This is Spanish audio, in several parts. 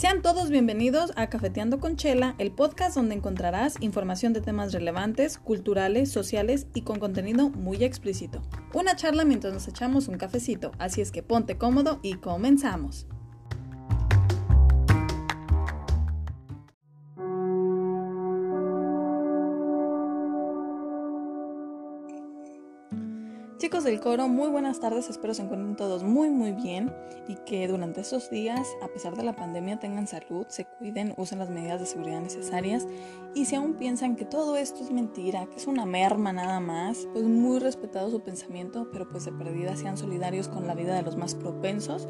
Sean todos bienvenidos a Cafeteando con Chela, el podcast donde encontrarás información de temas relevantes, culturales, sociales y con contenido muy explícito. Una charla mientras nos echamos un cafecito, así es que ponte cómodo y comenzamos. Del coro, muy buenas tardes, espero se encuentren todos muy muy bien y que durante estos días, a pesar de la pandemia, tengan salud, se cuiden, usen las medidas de seguridad necesarias y si aún piensan que todo esto es mentira, que es una merma nada más, pues muy respetado su pensamiento, pero pues de perdida sean solidarios con la vida de los más propensos,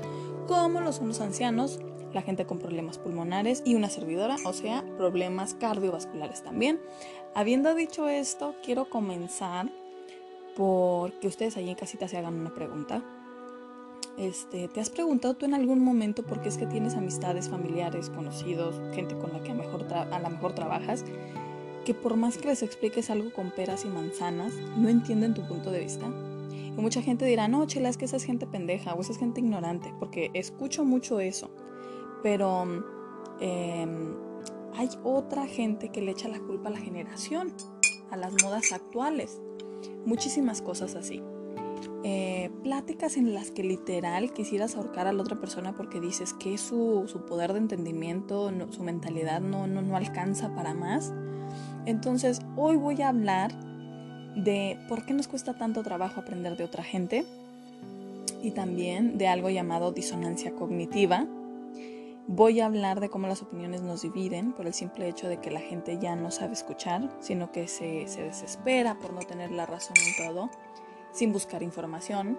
como lo son los ancianos, la gente con problemas pulmonares y una servidora, o sea, problemas cardiovasculares también. Habiendo dicho esto, quiero comenzar porque ustedes allí en casita se hagan una pregunta. Este, ¿Te has preguntado tú en algún momento por qué es que tienes amistades, familiares, conocidos, gente con la que a, mejor a lo mejor trabajas, que por más que les expliques algo con peras y manzanas, no entienden tu punto de vista? Y mucha gente dirá, no, chela, es que esa es gente pendeja o esa es gente ignorante, porque escucho mucho eso. Pero em, hay otra gente que le echa la culpa a la generación, a las modas actuales muchísimas cosas así. Eh, pláticas en las que literal quisieras ahorcar a la otra persona porque dices que su, su poder de entendimiento, su mentalidad no, no, no alcanza para más. Entonces hoy voy a hablar de por qué nos cuesta tanto trabajo aprender de otra gente y también de algo llamado disonancia cognitiva. Voy a hablar de cómo las opiniones nos dividen por el simple hecho de que la gente ya no sabe escuchar, sino que se, se desespera por no tener la razón en todo, sin buscar información.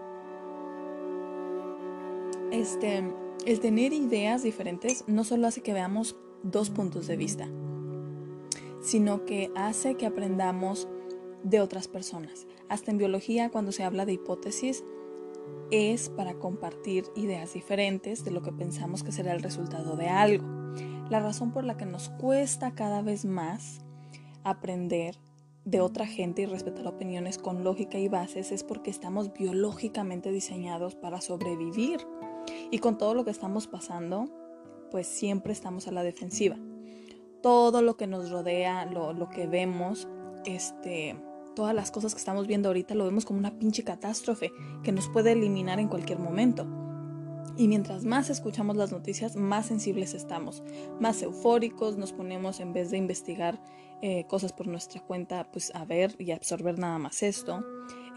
Este, el tener ideas diferentes no solo hace que veamos dos puntos de vista, sino que hace que aprendamos de otras personas. Hasta en biología, cuando se habla de hipótesis, es para compartir ideas diferentes de lo que pensamos que será el resultado de algo. La razón por la que nos cuesta cada vez más aprender de otra gente y respetar opiniones con lógica y bases es porque estamos biológicamente diseñados para sobrevivir. Y con todo lo que estamos pasando, pues siempre estamos a la defensiva. Todo lo que nos rodea, lo, lo que vemos, este, todas las cosas que estamos viendo ahorita lo vemos como una pinche catástrofe que nos puede eliminar en cualquier momento. Y mientras más escuchamos las noticias, más sensibles estamos, más eufóricos, nos ponemos en vez de investigar eh, cosas por nuestra cuenta, pues a ver y absorber nada más esto.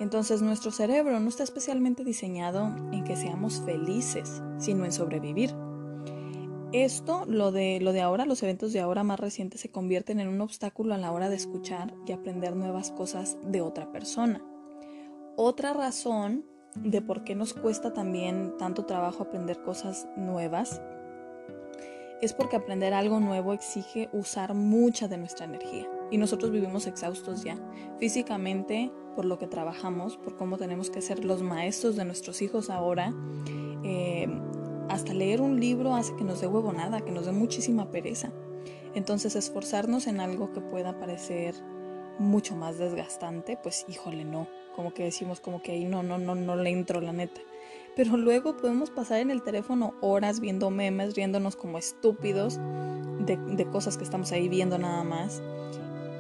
Entonces nuestro cerebro no está especialmente diseñado en que seamos felices, sino en sobrevivir. Esto, lo de, lo de ahora, los eventos de ahora más recientes se convierten en un obstáculo a la hora de escuchar y aprender nuevas cosas de otra persona. Otra razón de por qué nos cuesta también tanto trabajo aprender cosas nuevas es porque aprender algo nuevo exige usar mucha de nuestra energía y nosotros vivimos exhaustos ya, físicamente por lo que trabajamos, por cómo tenemos que ser los maestros de nuestros hijos ahora, eh, hasta leer un libro hace que nos dé huevonada, que nos dé muchísima pereza. Entonces esforzarnos en algo que pueda parecer mucho más desgastante, pues híjole, no. Como que decimos como que ahí no, no, no, no le entro la neta. Pero luego podemos pasar en el teléfono horas viendo memes, riéndonos como estúpidos de, de cosas que estamos ahí viendo nada más.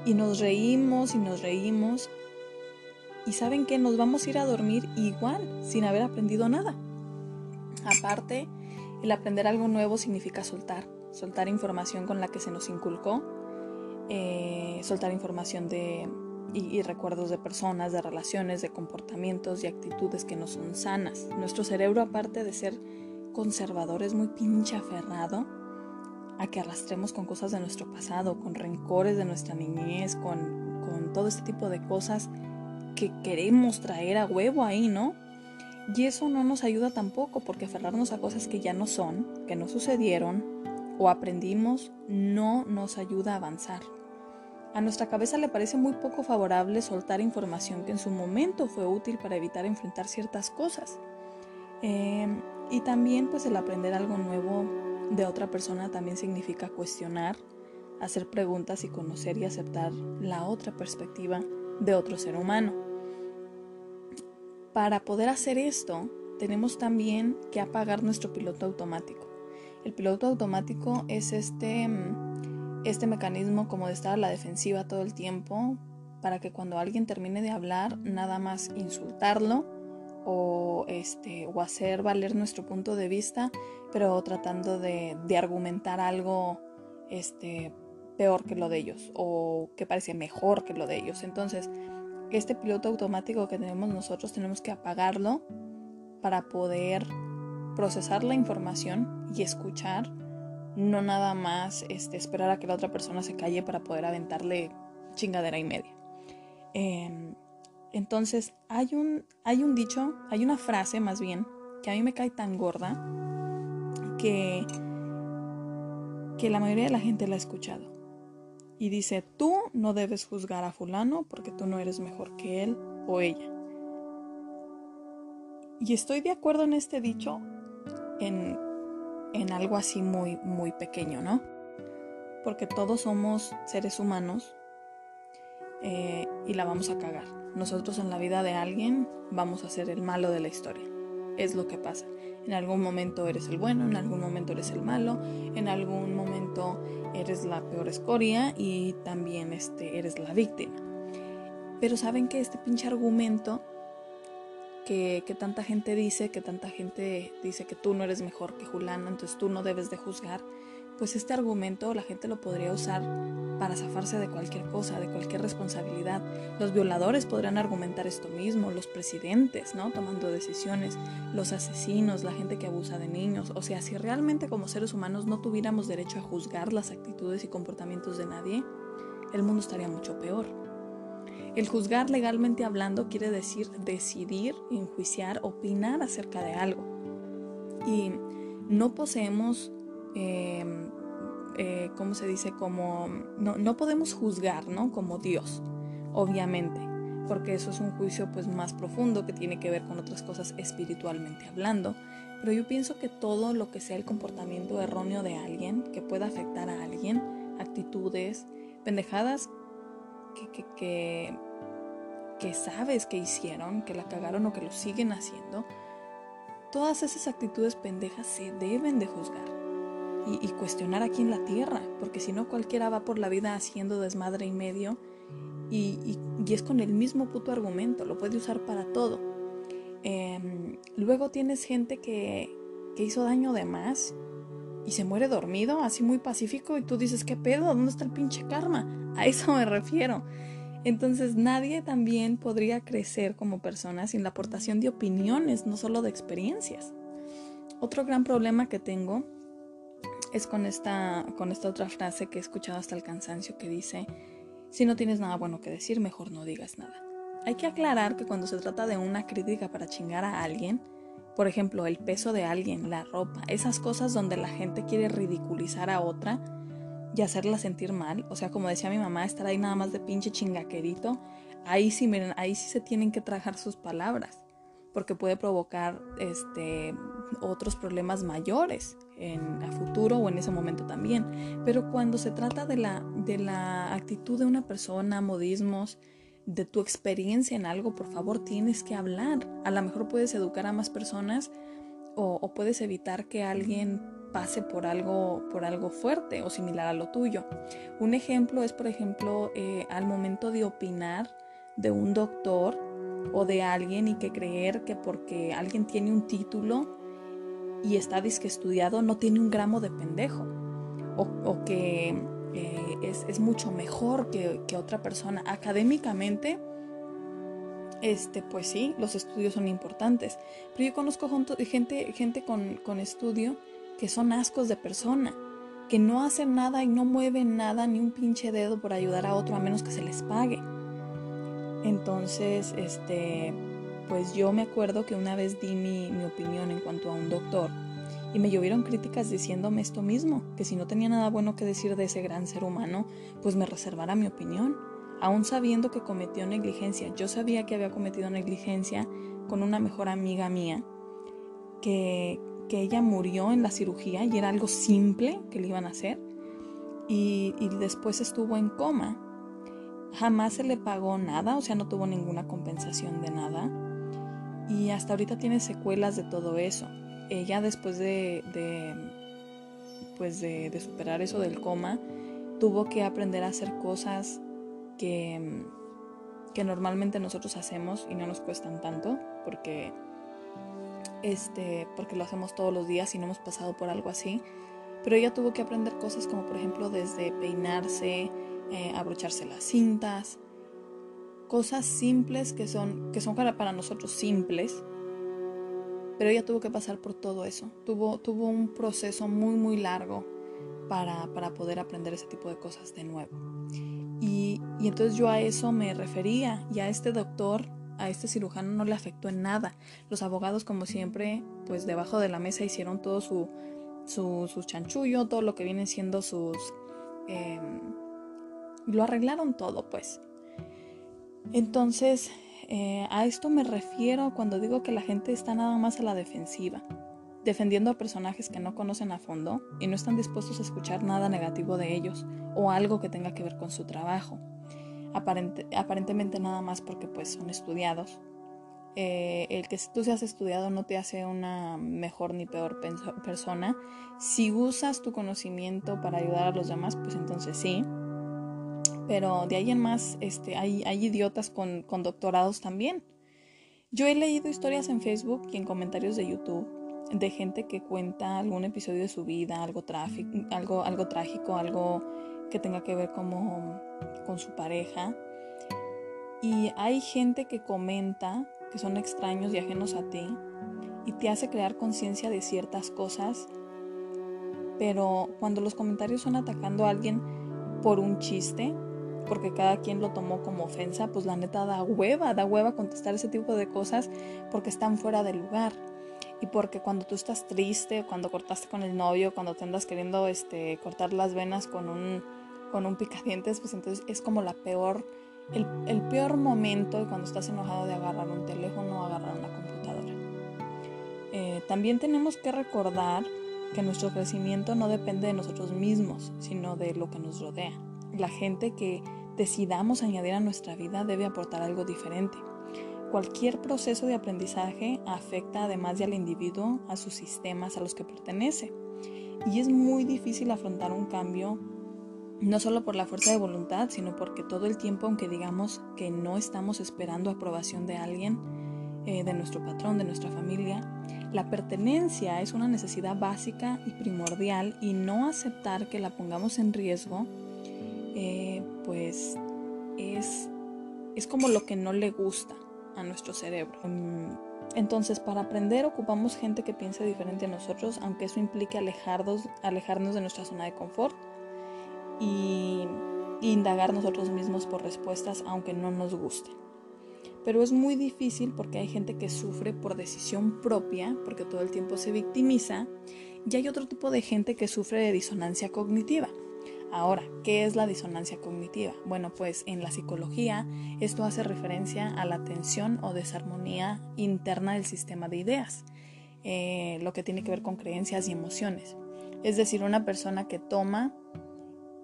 Y nos reímos y nos reímos. Y saben que nos vamos a ir a dormir igual, sin haber aprendido nada. Aparte, el aprender algo nuevo significa soltar, soltar información con la que se nos inculcó, eh, soltar información de, y, recuerdos de personas, de relaciones, de comportamientos y actitudes que no son sanas. Nuestro cerebro, aparte de ser conservador, es muy pinche aferrado a que arrastremos con cosas de nuestro pasado, con rencores de nuestra niñez, con, con todo este tipo de cosas que queremos traer a huevo ahí, ¿no? Y eso no nos ayuda tampoco porque aferrarnos a cosas que ya no son, que no sucedieron o aprendimos, no nos ayuda a avanzar. A nuestra cabeza le parece muy poco favorable soltar información que en su momento fue útil para evitar enfrentar ciertas cosas. Em, y también pues el aprender algo nuevo de otra persona también significa cuestionar, hacer preguntas y conocer y aceptar la otra perspectiva de otro ser humano. Para poder hacer esto, tenemos también que apagar nuestro piloto automático El piloto automático es este, mm, este mecanismo como de estar a la defensiva todo el tiempo para que cuando alguien termine de hablar, nada más insultarlo o, este, o hacer valer nuestro punto de vista, pero tratando de, de argumentar algo este, peor que lo de ellos o que parece mejor que lo de ellos. Entonces, este piloto automático que tenemos nosotros tenemos que apagarlo para poder procesar la información y escuchar, no nada más este, esperar a que la otra persona se calle para poder aventarle chingadera y media. Em, entonces, hay un, hay un dicho, hay una frase más bien, que a mí me cae tan gorda que, que la mayoría de la gente la ha escuchado y dice, tú no debes juzgar a fulano porque tú no eres mejor que él o ella. Y estoy de acuerdo en este dicho en, en algo así muy, muy pequeño, ¿no? Porque todos somos seres humanos eh, y la vamos a cagar. Nosotros en la vida de alguien vamos a ser el malo de la historia. Es lo que pasa. En algún momento eres el bueno, en algún momento eres el malo, en algún momento eres la peor escoria y también este, eres la víctima. Pero saben que este pinche argumento que, que, tanta gente dice, que tanta gente dice que tú no eres mejor que Julana, entonces tú no debes de juzgar, pues este argumento la gente lo podría usar para zafarse de cualquier cosa, de cualquier responsabilidad. Los violadores podrían argumentar esto mismo, los presidentes, ¿no? Tomando decisiones, los asesinos, la gente que abusa de niños. O sea, si realmente como seres humanos no tuviéramos derecho a juzgar las actitudes y comportamientos de nadie, el mundo estaría mucho peor. El juzgar legalmente hablando quiere decir decidir, enjuiciar, opinar acerca de algo. Y no poseemos eh, eh, ¿cómo se dice? Como, no, no podemos juzgar, ¿no? Como Dios, obviamente, porque eso es un juicio pues más profundo que tiene que ver con otras cosas espiritualmente hablando. Pero yo pienso que todo lo que sea el comportamiento erróneo de alguien, que pueda afectar a alguien, actitudes, pendejadas que, que, que, que sabes que hicieron, que la cagaron o que lo siguen haciendo, todas esas actitudes pendejas se deben de juzgar y, cuestionar aquí en la tierra, porque si no cualquiera va por la vida haciendo desmadre y medio y, es con el mismo puto argumento, lo puede usar para todo. Em, luego tienes gente que, que hizo daño de más y se muere dormido, así muy pacífico, y tú dices, ¿qué pedo? ¿Dónde está el pinche karma? A eso me refiero. Entonces nadie también podría crecer como persona sin la aportación de opiniones, no solo de experiencias. Otro gran problema que tengo es con esta, con esta otra frase que he escuchado hasta el cansancio que dice, si no tienes nada bueno que decir, mejor no digas nada. Hay que aclarar que cuando se trata de una crítica para chingar a alguien, por ejemplo, el peso de alguien, la ropa, esas cosas donde la gente quiere ridiculizar a otra y hacerla sentir mal, o sea, como decía mi mamá, estar ahí nada más de pinche chingaquerito, ahí sí, miren, ahí sí se tienen que trajar sus palabras, porque puede provocar este otros problemas mayores en a futuro o en ese momento también. Pero cuando se trata de la, de la actitud de una persona, modismos, de tu experiencia en algo, por favor tienes que hablar. A lo mejor puedes educar a más personas o, puedes evitar que alguien pase por algo, por algo fuerte o similar a lo tuyo. Un ejemplo es, por ejemplo, eh, al momento de opinar de un doctor o de alguien y que creer que porque alguien tiene un título y está disque estudiado no tiene un gramo de pendejo o, que eh, es, mucho mejor que, otra persona. Académicamente, este, pues sí, los estudios son importantes, pero yo conozco gente, gente con, con estudio que son ascos de persona, que no hacen nada y no mueven nada ni un pinche dedo por ayudar a otro a menos que se les pague. Entonces, este, pues yo me acuerdo que una vez di mi, opinión en cuanto a un doctor y me llovieron críticas diciéndome esto mismo, que si no tenía nada bueno que decir de ese gran ser humano, pues me reservara mi opinión, aún sabiendo que cometió negligencia. Yo sabía que había cometido negligencia con una mejor amiga mía, que, que ella murió en la cirugía y era algo simple que le iban a hacer, y, y después estuvo en coma. Jamás se le pagó nada, o sea, no tuvo ninguna compensación de nada y hasta ahorita tiene secuelas de todo eso. Ella después de, pues de, superar eso del coma, tuvo que aprender a hacer cosas que, que normalmente nosotros hacemos y no nos cuestan tanto, porque, este, porque lo hacemos todos los días y no hemos pasado por algo así. Pero ella tuvo que aprender cosas como por ejemplo desde peinarse, eh, abrocharse las cintas, cosas simples que son, que son para, nosotros simples, pero ella tuvo que pasar por todo eso. Tuvo, tuvo un proceso muy, muy largo para, para poder aprender ese tipo de cosas de nuevo. Y, y, entonces yo a eso me refería y a este doctor, a este cirujano no le afectó en nada. Los abogados como siempre, pues debajo de la mesa hicieron todo su, su, su chanchullo, todo lo que vienen siendo sus... Eh, lo arreglaron todo pues. Entonces, eh, a esto me refiero cuando digo que la gente está nada más a la defensiva, defendiendo a personajes que no conocen a fondo y no están dispuestos a escuchar nada negativo de ellos o algo que tenga que ver con su trabajo. aparentemente nada más porque pues son estudiados. Eh, el que tú seas estudiado no te hace una mejor ni peor persona. Si usas tu conocimiento para ayudar a los demás, pues entonces sí pero de ahí en más este, hay, hay idiotas con, con doctorados también. Yo he leído historias en Facebook y en comentarios de YouTube de gente que cuenta algún episodio de su vida, algo, algo, algo trágico, algo que tenga que ver como con su pareja. Y hay gente que comenta que son extraños y ajenos a ti y te hace crear conciencia de ciertas cosas, pero cuando los comentarios son atacando a alguien por un chiste, porque cada quien lo tomó como ofensa, pues la neta da hueva, da hueva contestar ese tipo de cosas porque están fuera de lugar. Y porque cuando tú estás triste, cuando cortaste con el novio, cuando te andas queriendo este, cortar las venas con un, con un picadientes, pues entonces es como la peor, el, peor momento cuando estás enojado de agarrar un teléfono o agarrar una computadora. Eh, también tenemos que recordar que nuestro crecimiento no depende de nosotros mismos, sino de lo que nos rodea la gente que decidamos añadir a nuestra vida debe aportar algo diferente. Cualquier proceso de aprendizaje afecta además de al individuo a sus sistemas a los que pertenece. Y es muy difícil afrontar un cambio no solo por la fuerza de voluntad, sino porque todo el tiempo, aunque digamos que no estamos esperando aprobación de alguien, eh, de nuestro patrón, de nuestra familia, la pertenencia es una necesidad básica y primordial y no aceptar que la pongamos en riesgo eh, pues es, es como lo que no le gusta a nuestro cerebro. Mm, entonces, para aprender ocupamos gente que piense diferente a nosotros, aunque eso implique alejarnos, alejarnos de nuestra zona de confort y, y indagar nosotros mismos por respuestas, aunque no nos gusten. Pero es muy difícil porque hay gente que sufre por decisión propia, porque todo el tiempo se victimiza, y hay otro tipo de gente que sufre de disonancia cognitiva Ahora, ¿qué es la disonancia cognitiva? Bueno, pues en la psicología esto hace referencia a la tensión o desarmonía interna del sistema de ideas, eh, lo que tiene que ver con creencias y emociones. Es decir, una persona que toma,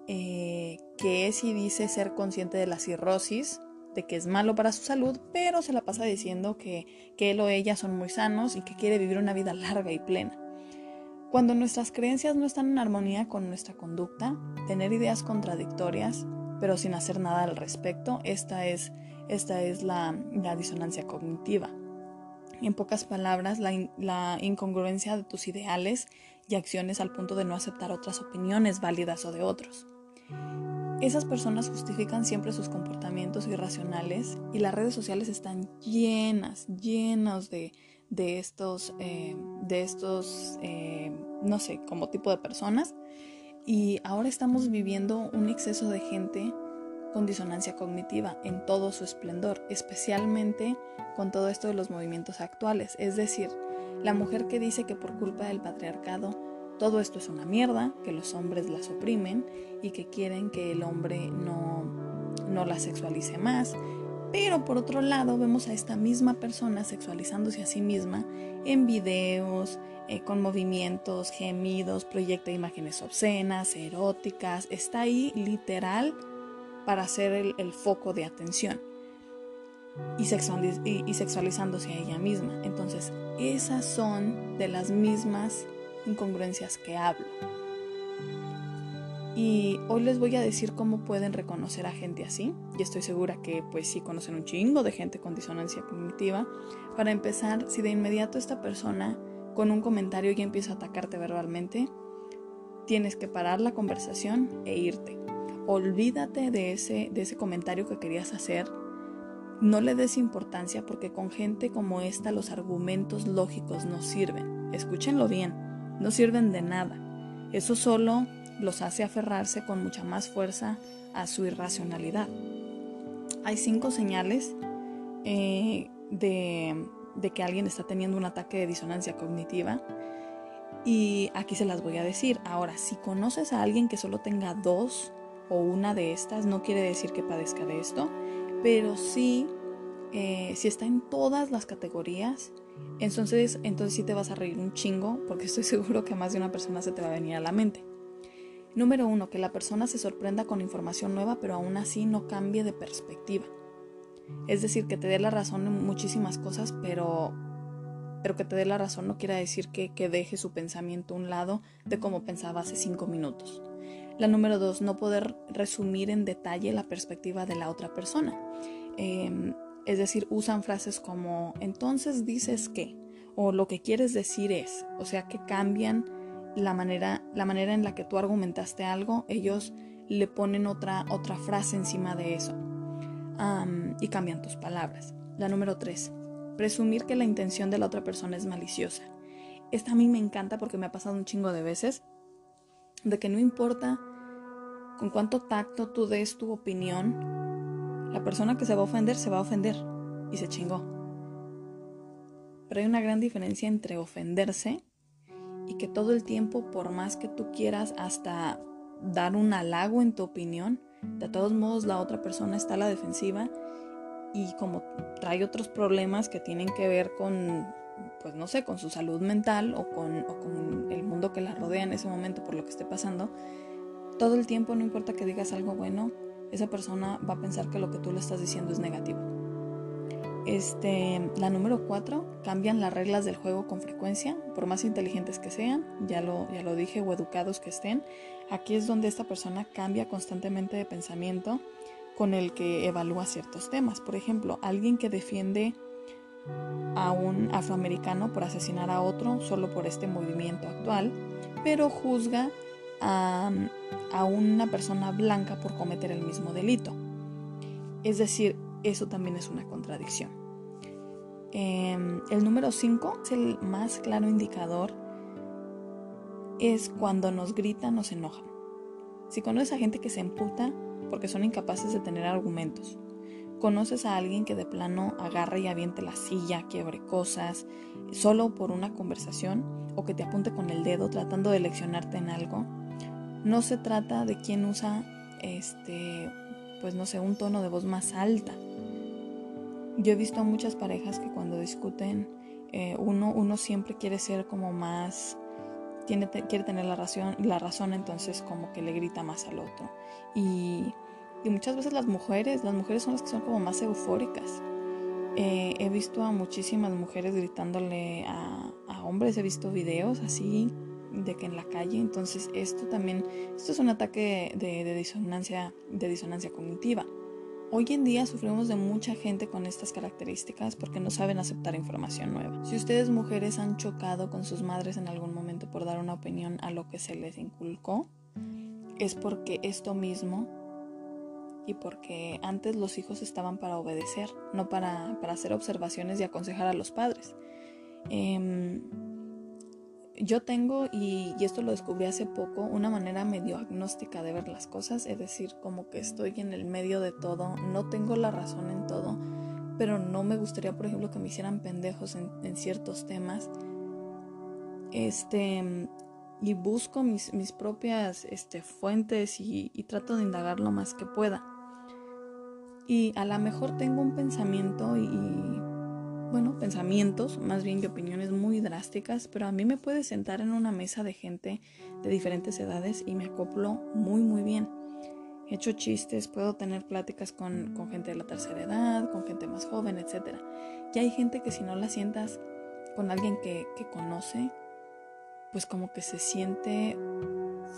eh, que es y dice ser consciente de la cirrosis, de que es malo para su salud, pero se la pasa diciendo que, que él o ella son muy sanos y que quiere vivir una vida larga y plena. Cuando nuestras creencias no están en armonía con nuestra conducta, tener ideas contradictorias, pero sin hacer nada al respecto, esta es, esta es la, disonancia cognitiva. En pocas palabras, la, la incongruencia de tus ideales y acciones al punto de no aceptar otras opiniones válidas o de otros. Esas personas justifican siempre sus comportamientos irracionales y las redes sociales están llenas, llenas de, de estos, eh, de estos eh, no sé, como tipo de personas. Y ahora estamos viviendo un exceso de gente con disonancia cognitiva en todo su esplendor, especialmente con todo esto de los movimientos actuales. Es decir, la mujer que dice que por culpa del patriarcado todo esto es una mierda, que los hombres las oprimen y que quieren que el hombre no, no la sexualice más, pero por otro lado vemos a esta misma persona sexualizándose a sí misma en videos, eh, con movimientos, gemidos, proyecta imágenes obscenas, eróticas. Está ahí literal para ser el, foco de atención y, y sexualizándose a ella misma. Entonces, esas son de las mismas incongruencias que hablo. Y hoy les voy a decir cómo pueden reconocer a gente así. Y estoy segura que pues sí conocen un chingo de gente con disonancia cognitiva. Para empezar, si de inmediato esta persona con un comentario ya empieza a atacarte verbalmente, tienes que parar la conversación e irte. Olvídate de ese, de ese comentario que querías hacer. No le des importancia porque con gente como esta los argumentos lógicos no sirven. Escúchenlo bien, no sirven de nada. Eso solo los hace aferrarse con mucha más fuerza a su irracionalidad. Hay cinco señales eh, de, que alguien está teniendo un ataque de disonancia cognitiva y aquí se las voy a decir. Ahora, si conoces a alguien que solo tenga dos o una de estas, no quiere decir que padezca de esto, pero sí, eh, si está en todas las categorías, entonces, entonces sí te vas a reír un chingo, porque estoy seguro que más de una persona se te va a venir a la mente. Número uno, que la persona se sorprenda con información nueva, pero aún así no cambie de perspectiva. Es decir, que te dé la razón en muchísimas cosas, pero, pero que te dé la razón no quiere decir que, que deje su pensamiento a un lado de como pensaba hace cinco minutos. La número dos, no poder resumir en detalle la perspectiva de la otra persona. Em, es decir, usan frases como entonces dices que o lo que quieres decir es, o sea que cambian la manera, la manera en la que tú argumentaste algo, ellos le ponen otra, otra frase encima de eso y cambian tus palabras. La número tres, presumir que la intención de la otra persona es maliciosa. Esta a mí me encanta porque me ha pasado un chingo de veces, de que no importa con cuánto tacto tú des tu opinión, la persona que se va a ofender se va a ofender y se chingó. Pero hay una gran diferencia entre ofenderse y que todo el tiempo, por más que tú quieras hasta dar un halago en tu opinión, de todos modos la otra persona está a la defensiva y como trae otros problemas que tienen que ver con, pues no sé, con su salud mental o con, el mundo que la rodea en ese momento por lo que esté pasando, todo el tiempo, no importa que digas algo bueno, esa persona va a pensar que lo que tú le estás diciendo es negativo. Este, la número cuatro, cambian las reglas del juego con frecuencia, por más inteligentes que sean, ya lo, ya lo dije, o educados que estén. Aquí es donde esta persona cambia constantemente de pensamiento con el que evalúa ciertos temas. Por ejemplo, alguien que defiende a un afroamericano por asesinar a otro solo por este movimiento actual, pero juzga a, a una persona blanca por cometer el mismo delito. Es decir, eso también es una contradicción. Em, el número 5 es el más claro indicador. Es cuando nos gritan, nos enojan. Si conoces a gente que se emputa porque son incapaces de tener argumentos, conoces a alguien que de plano agarra y aviente la silla, quiebre cosas, solo por una conversación, o que te apunte con el dedo tratando de leccionarte en algo, no se trata de quien usa este pues no sé, un tono de voz más alta. Yo he visto a muchas parejas que cuando discuten, eh, uno, uno siempre quiere ser como más, tiene, quiere tener la razón, la razón, entonces como que le grita más al otro. Y, y muchas veces las mujeres, las mujeres son las que son como más eufóricas. Eh, he visto a muchísimas mujeres gritándole a, a hombres, he visto videos así de que en la calle. Entonces esto también, esto es un ataque de, disonancia, de disonancia cognitiva. Hoy en día sufrimos de mucha gente con estas características porque no saben aceptar información nueva. Si ustedes mujeres han chocado con sus madres en algún momento por dar una opinión a lo que se les inculcó, es porque esto mismo y porque antes los hijos estaban para obedecer, no para, para hacer observaciones y aconsejar a los padres. Eh, yo tengo, y, esto lo descubrí hace poco, una manera medio agnóstica de ver las cosas, es decir, como que estoy en el medio de todo, no tengo la razón en todo, pero no me gustaría, por ejemplo, que me hicieran pendejos en, ciertos temas. Este, y busco mis, mis propias este, fuentes y, y trato de indagar lo más que pueda. Y a lo mejor tengo un pensamiento y, bueno, pensamientos, más bien que opiniones muy drásticas, pero a mí me puede sentar en una mesa de gente de diferentes edades y me acoplo muy, muy bien. He hecho chistes, puedo tener pláticas con, gente de la tercera edad, con gente más joven, etc. Y hay gente que si no la sientas con alguien que, que conoce, pues como que se siente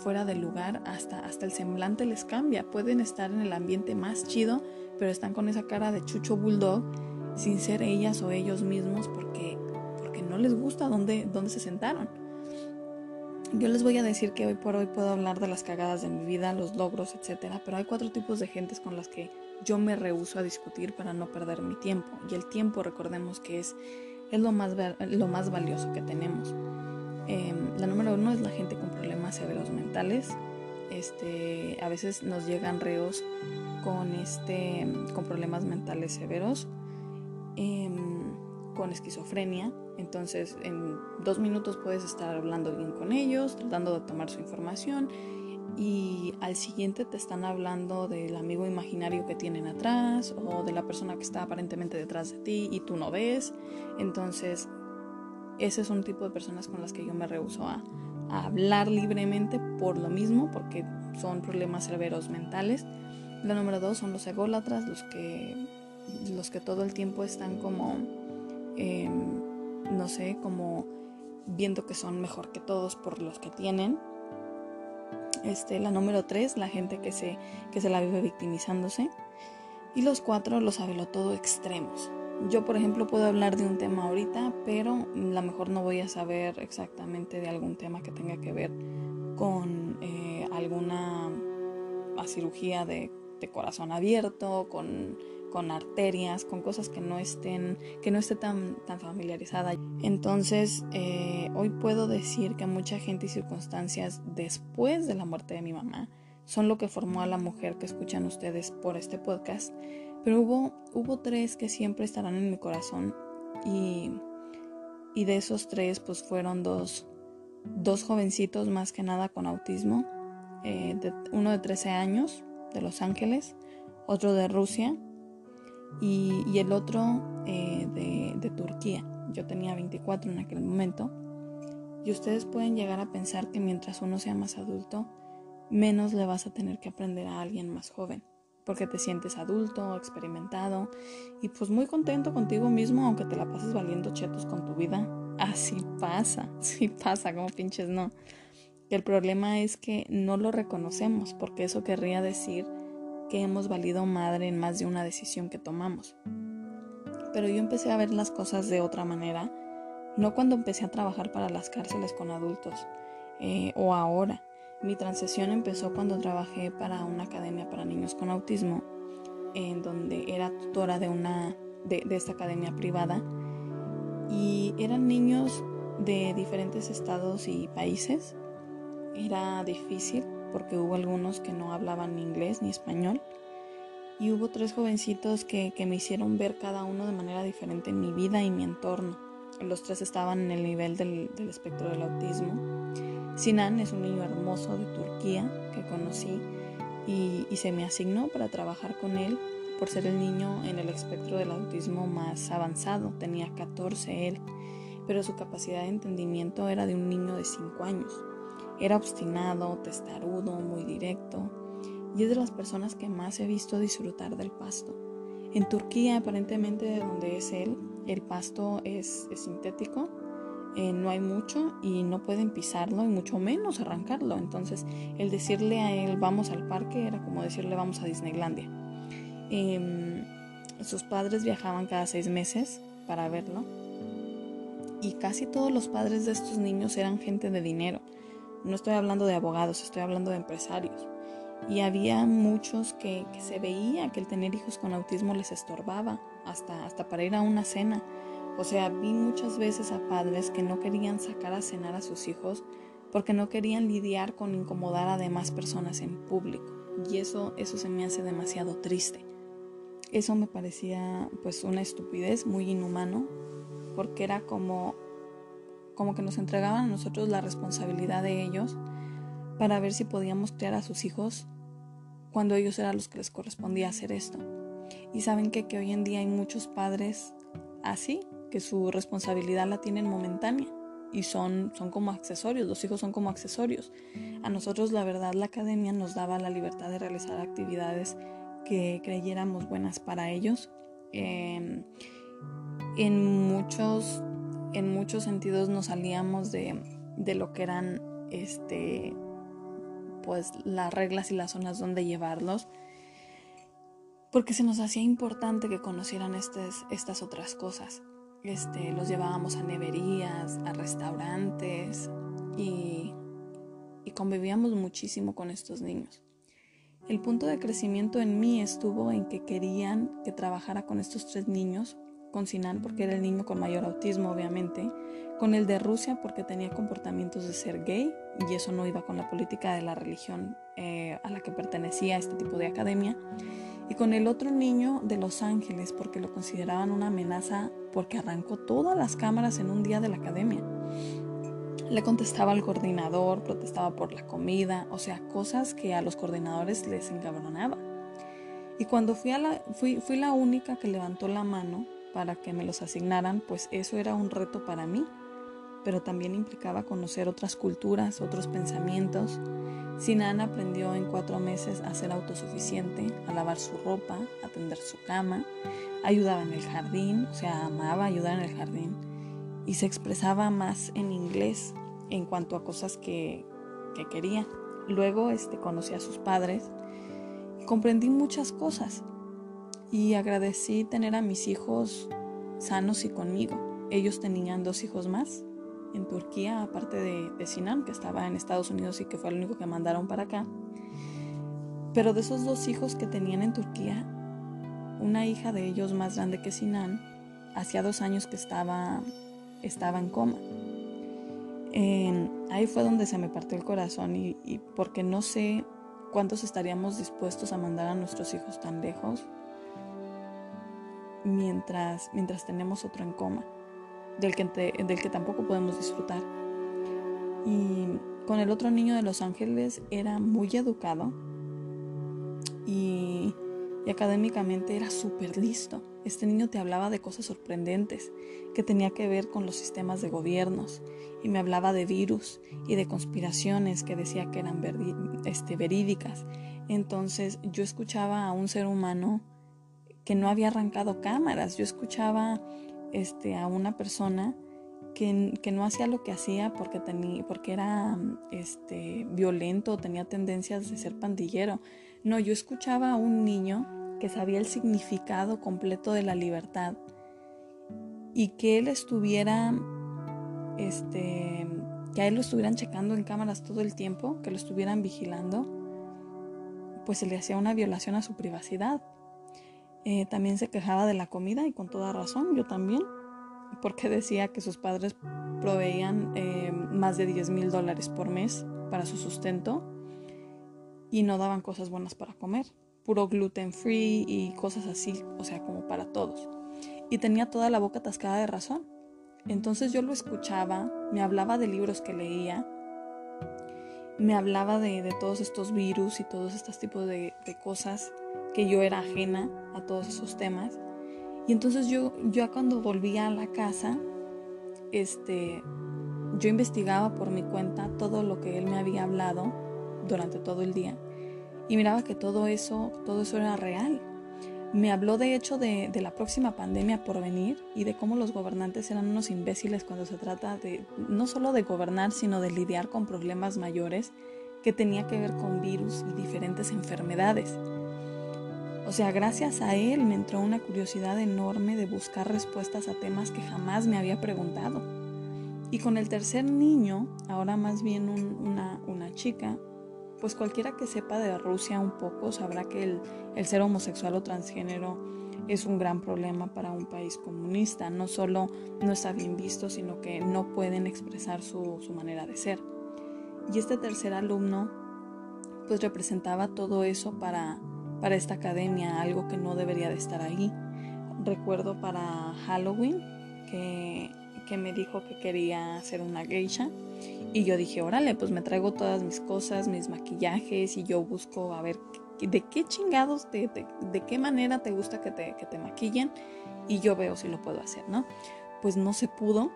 fuera del lugar, hasta, hasta el semblante les cambia. Pueden estar en el ambiente más chido, pero están con esa cara de chucho bulldog sin ser ellas o ellos mismos porque, porque no les gusta dónde, dónde se sentaron. Yo les voy a decir que hoy por hoy puedo hablar de las cagadas de mi vida, los logros, etc. Pero hay cuatro tipos de gentes con las que yo me rehuso a discutir para no perder mi tiempo. Y el tiempo, recordemos que es, es lo, más, lo más valioso que tenemos. Em, la número uno es la gente con problemas severos mentales. Este, a veces nos llegan reos con, este, con problemas mentales severos, em, con esquizofrenia, entonces, en dos minutos puedes estar hablando bien con ellos, tratando de tomar su información y al siguiente te están hablando del amigo imaginario que tienen atrás o de la persona que está aparentemente detrás de ti y tú no ves. Entonces, ese es un tipo de personas con las que yo me rehuso a, hablar libremente por lo mismo, porque son problemas severos mentales. La número dos son los ególatras, los que, los que todo el tiempo están como... Em, no sé, como viendo que son mejor que todos por los que tienen. Este, la número tres, la gente que se, que se la vive victimizándose. Y los cuatro, los todo extremos. Yo, por ejemplo, puedo hablar de un tema ahorita, pero a lo mejor no voy a saber exactamente de algún tema que tenga que ver con eh, alguna cirugía de, de corazón abierto, con con arterias, con cosas que no estén, que no esté tan, tan familiarizada. Entonces, eh, hoy puedo decir que mucha gente y circunstancias después de la muerte de mi mamá son lo que formó a la mujer que escuchan ustedes por este podcast. Pero hubo, hubo tres que siempre estarán en mi corazón y, y de esos tres pues fueron dos, dos jovencitos más que nada con autismo, eh, uno de 13 años de Los Ángeles, otro de Rusia y, el otro eh, de, Turquía. Yo tenía 24 en aquel momento. Y ustedes pueden llegar a pensar que mientras uno sea más adulto, menos le vas a tener que aprender a alguien más joven, porque te sientes adulto, experimentado y pues muy contento contigo mismo, aunque te la pases valiendo chetos con tu vida. Así pasa, sí pasa, como pinches no. El problema es que no lo reconocemos, porque eso querría decir que hemos valido madre en más de una decisión que tomamos. Pero yo empecé a ver las cosas de otra manera, no cuando empecé a trabajar para las cárceles con adultos eh, o ahora. Mi transición empezó cuando trabajé para una academia para niños con autismo, en donde era tutora de, una, de, de esta academia privada. Y eran niños de diferentes estados y países. Era difícil porque hubo algunos que no hablaban ni inglés ni español. Y hubo tres jovencitos que, me hicieron ver cada uno de manera diferente en mi vida y mi entorno. Los tres estaban en el nivel del, espectro del autismo. Sinan es un niño hermoso de Turquía que conocí y, y se me asignó para trabajar con él por ser el niño en el espectro del autismo más avanzado. Tenía 14 él, pero su capacidad de entendimiento era de un niño de 5 años. Era obstinado, testarudo, muy directo y es de las personas que más he visto disfrutar del pasto. En Turquía, aparentemente de donde es él, el pasto es, sintético, eh, no hay mucho y no pueden pisarlo y mucho menos arrancarlo. Entonces, el decirle a él vamos al parque era como decirle vamos a Disneylandia. Em, sus padres viajaban cada seis meses para verlo y casi todos los padres de estos niños eran gente de dinero no estoy hablando de abogados, estoy hablando de empresarios. Y había muchos que, se veía que el tener hijos con autismo les estorbaba, hasta, hasta para ir a una cena. O sea, vi muchas veces a padres que no querían sacar a cenar a sus hijos porque no querían lidiar con incomodar a demás personas en público. Y eso, eso se me hace demasiado triste. Eso me parecía pues una estupidez, muy inhumano, porque era como como que nos entregaban a nosotros la responsabilidad de ellos para ver si podíamos criar a sus hijos cuando ellos eran los que les correspondía hacer esto. Y saben que, que hoy en día hay muchos padres así, que su responsabilidad la tienen momentánea y son, son como accesorios, los hijos son como accesorios. A nosotros la verdad la academia nos daba la libertad de realizar actividades que creyéramos buenas para ellos. Em, en muchos en muchos sentidos nos salíamos de, lo que eran este pues las reglas y las zonas donde llevarlos, porque se nos hacía importante que conocieran estas, estas otras cosas. Este, los llevábamos a neverías, a restaurantes y, y convivíamos muchísimo con estos niños. El punto de crecimiento en mí estuvo en que querían que trabajara con estos tres niños, con Sinan porque era el niño con mayor autismo obviamente, con el de Rusia porque tenía comportamientos de ser gay y eso no iba con la política de la religión eh, a la que pertenecía este tipo de academia, y con el otro niño de Los Ángeles porque lo consideraban una amenaza porque arrancó todas las cámaras en un día de la academia. Le contestaba al coordinador, protestaba por la comida, o sea, cosas que a los coordinadores les encabronaba. Y cuando fui, la, fui, fui la única que levantó la mano para que me los asignaran, pues eso era un reto para mí, pero también implicaba conocer otras culturas, otros pensamientos. Sinan aprendió en cuatro meses a ser autosuficiente, a lavar su ropa, a tender su cama, ayudaba en el jardín, o sea, amaba ayudar en el jardín y se expresaba más en inglés en cuanto a cosas que, que quería. Luego este, conocí a sus padres y comprendí muchas cosas y agradecí tener a mis hijos sanos y conmigo. Ellos tenían dos hijos más en Turquía, aparte de, de Sinan, que estaba en Estados Unidos y que fue el único que mandaron para acá. Pero de esos dos hijos que tenían en Turquía, una hija de ellos más grande que Sinan, hacía dos años que estaba, estaba en coma. ahí fue donde se me partió el corazón y porque no sé cuántos estaríamos dispuestos a mandar a nuestros hijos tan lejos mientras, mientras tenemos otro en coma del que, del que tampoco podemos disfrutar. Y con el otro niño de Los Ángeles era muy educado y, y académicamente era súper listo. Este niño te hablaba de cosas sorprendentes que tenía que ver con los sistemas de gobiernos y me hablaba de virus y de conspiraciones que decía que eran este, verídicas. Entonces yo escuchaba a un ser humano que no había arrancado cámaras, yo escuchaba este, a una persona que, que, no hacía lo que hacía porque, tenía, porque era este, violento, tenía tendencias de ser pandillero. No, yo escuchaba a un niño que sabía el significado completo de la libertad y que él estuviera, este, que a él lo estuvieran checando en cámaras todo el tiempo, que lo estuvieran vigilando, pues se le hacía una violación a su privacidad. Eh, también se quejaba de la comida y con toda razón, yo también, porque decía que sus padres proveían eh, más de 10 mil dólares por mes para su sustento y no daban cosas buenas para comer, puro gluten free y cosas así, o sea, como para todos. Y tenía toda la boca atascada de razón. Entonces yo lo escuchaba, me hablaba de libros que leía, me hablaba de, todos estos virus y todos estos tipos de, de cosas que yo era ajena a todos esos temas. Y entonces yo, yo cuando volvía a la casa, este, yo investigaba por mi cuenta todo lo que él me había hablado durante todo el día y miraba que todo eso, todo eso era real. Me habló de hecho de, de, la próxima pandemia por venir y de cómo los gobernantes eran unos imbéciles cuando se trata de no solo de gobernar, sino de lidiar con problemas mayores que tenía que ver con virus y diferentes enfermedades. O sea, gracias a él me entró una curiosidad enorme de buscar respuestas a temas que jamás me había preguntado. Y con el tercer niño, ahora más bien una, chica, pues cualquiera que sepa de Rusia un poco sabrá que el, ser homosexual o transgénero es un gran problema para un país comunista. No solo no está bien visto, sino que no pueden expresar su, su manera de ser. Y este tercer alumno, pues representaba todo eso para, para esta academia, algo que no debería de estar ahí. Recuerdo para Halloween que, que me dijo que quería hacer una geisha y yo dije, órale, pues me traigo todas mis cosas, mis maquillajes y yo busco a ver de qué chingados, de, de, qué manera te gusta que te, que te maquillen y yo veo si lo puedo hacer, ¿no? Pues no se pudo,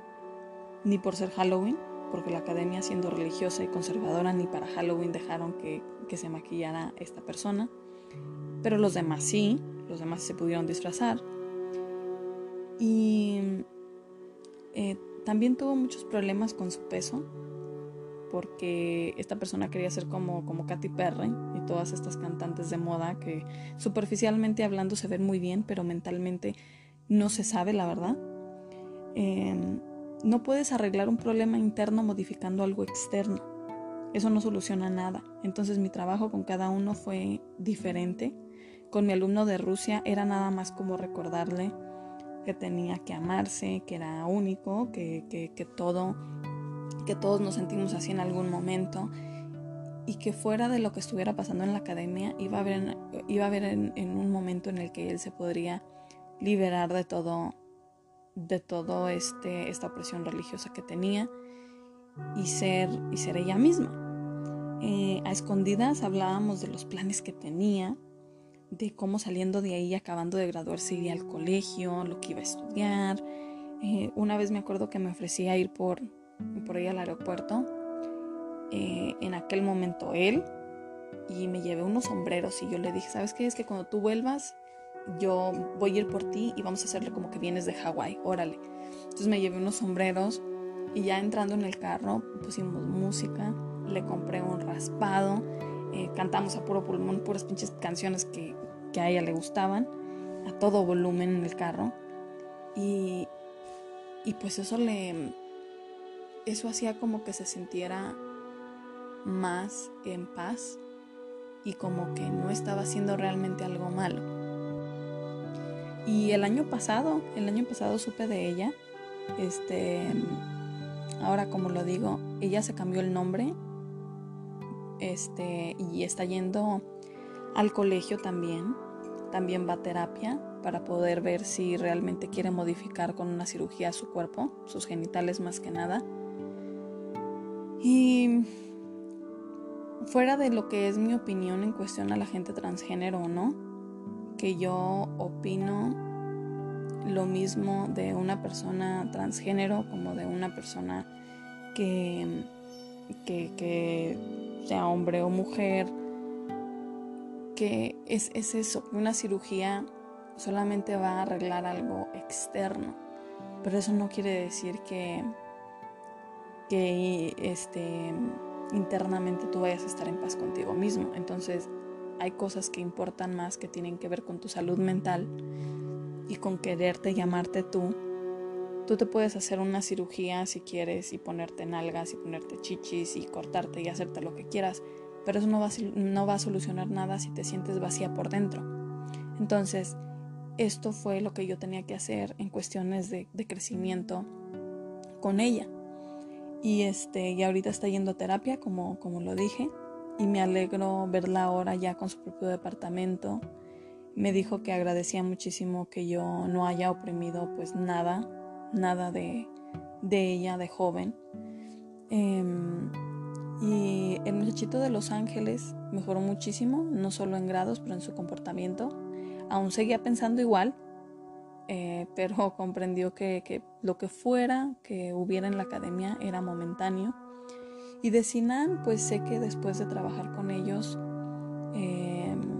ni por ser Halloween, porque la academia siendo religiosa y conservadora, ni para Halloween dejaron que, que se maquillara esta persona pero los demás sí, los demás se pudieron disfrazar. Y eh, también tuvo muchos problemas con su peso. porque esta persona quería ser como, como Katy Perry y todas estas cantantes de moda que superficialmente hablando se ven muy bien, pero mentalmente no se sabe la verdad. Em, no puedes arreglar un problema interno modificando algo externo. Eso no soluciona nada. Entonces mi trabajo con cada uno fue diferente. Con mi alumno de Rusia era nada más como recordarle que tenía que amarse, que era único, que, que, todo, que todos nos sentimos así en algún momento y que fuera de lo que estuviera pasando en la academia iba a haber, iba a haber en, en un momento en el que él se podría liberar de todo de todo este esta opresión religiosa que tenía y ser y ser ella misma. Eh, a escondidas hablábamos de los planes que tenía de cómo saliendo de ahí acabando de graduarse iría al colegio lo que iba a estudiar. Eh, una vez me acuerdo que me ofrecía ir por por ahí al aeropuerto. Eh, en aquel momento él y me llevé unos sombreros y yo le dije sabes qué es que cuando tú vuelvas yo voy a ir por ti y vamos a hacerle como que vienes de Hawái, órale. Entonces me llevé unos sombreros y ya entrando en el carro pusimos música, le compré un raspado, eh, cantamos a puro pulmón puras pinches canciones que, que a ella le gustaban, a todo volumen en el carro. Y, y pues eso le... Eso hacía como que se sintiera más en paz y como que no estaba haciendo realmente algo malo. Y el año pasado, el año pasado supe de ella. Este, ahora como lo digo, ella se cambió el nombre. Este, y está yendo al colegio también. También va a terapia para poder ver si realmente quiere modificar con una cirugía su cuerpo, sus genitales más que nada. Y fuera de lo que es mi opinión en cuestión a la gente transgénero o no, que yo opino lo mismo de una persona transgénero como de una persona que, que, sea hombre o mujer, que es, es eso, una cirugía solamente va a arreglar algo externo, pero eso no quiere decir que, que este, internamente tú vayas a estar en paz contigo mismo. Entonces, hay cosas que importan más que tienen que ver con tu salud mental y con quererte llamarte tú. Tú te puedes hacer una cirugía si quieres y ponerte nalgas y ponerte chichis y cortarte y hacerte lo que quieras, pero eso no va, no va a solucionar nada si te sientes vacía por dentro. Entonces, esto fue lo que yo tenía que hacer en cuestiones de, de crecimiento con ella. Y, este, y ahorita está yendo a terapia, como, como lo dije y me alegro verla ahora ya con su propio departamento. Me dijo que agradecía muchísimo que yo no haya oprimido pues nada, nada de, de ella de joven. Em, y el muchachito de Los Ángeles mejoró muchísimo, no solo en grados, pero en su comportamiento. Aún seguía pensando igual, eh, pero comprendió que, que, lo que fuera que hubiera en la academia era momentáneo y de Sinan, pues sé que después de trabajar con ellos, em,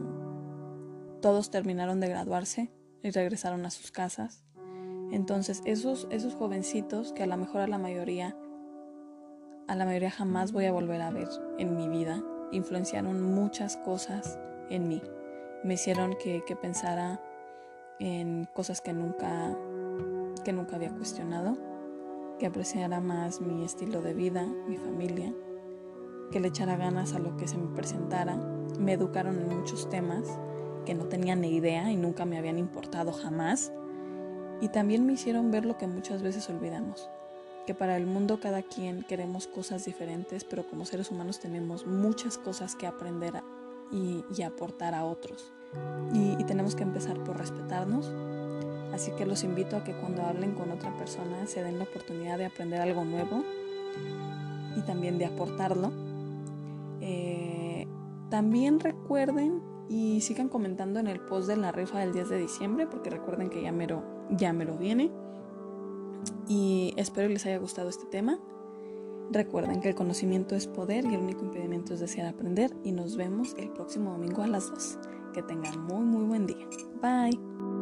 todos terminaron de graduarse y regresaron a sus casas. Entonces, esos, esos jovencitos que a lo mejor a la mayoría, a la mayoría jamás voy a volver a ver en mi vida, influenciaron muchas cosas en mí. Me hicieron que, que pensara en cosas que nunca, que nunca había cuestionado que apreciara más mi estilo de vida, mi familia, que le echara ganas a lo que se me presentara. Me educaron en muchos temas que no tenía ni idea y nunca me habían importado jamás. Y también me hicieron ver lo que muchas veces olvidamos, que para el mundo cada quien queremos cosas diferentes, pero como seres humanos tenemos muchas cosas que aprender y, aportar a otros. y tenemos que empezar por respetarnos, Así que los invito a que cuando hablen con otra persona se den la oportunidad de aprender algo nuevo y también de aportarlo. Eh, también recuerden y sigan comentando en el post de la rifa del 10 de diciembre porque recuerden que ya mero, ya mero viene. Y espero les haya gustado este tema. Recuerden que el conocimiento es poder y el único impedimento es desear aprender y nos vemos el próximo domingo a las 2. Que tengan muy muy buen día. Bye.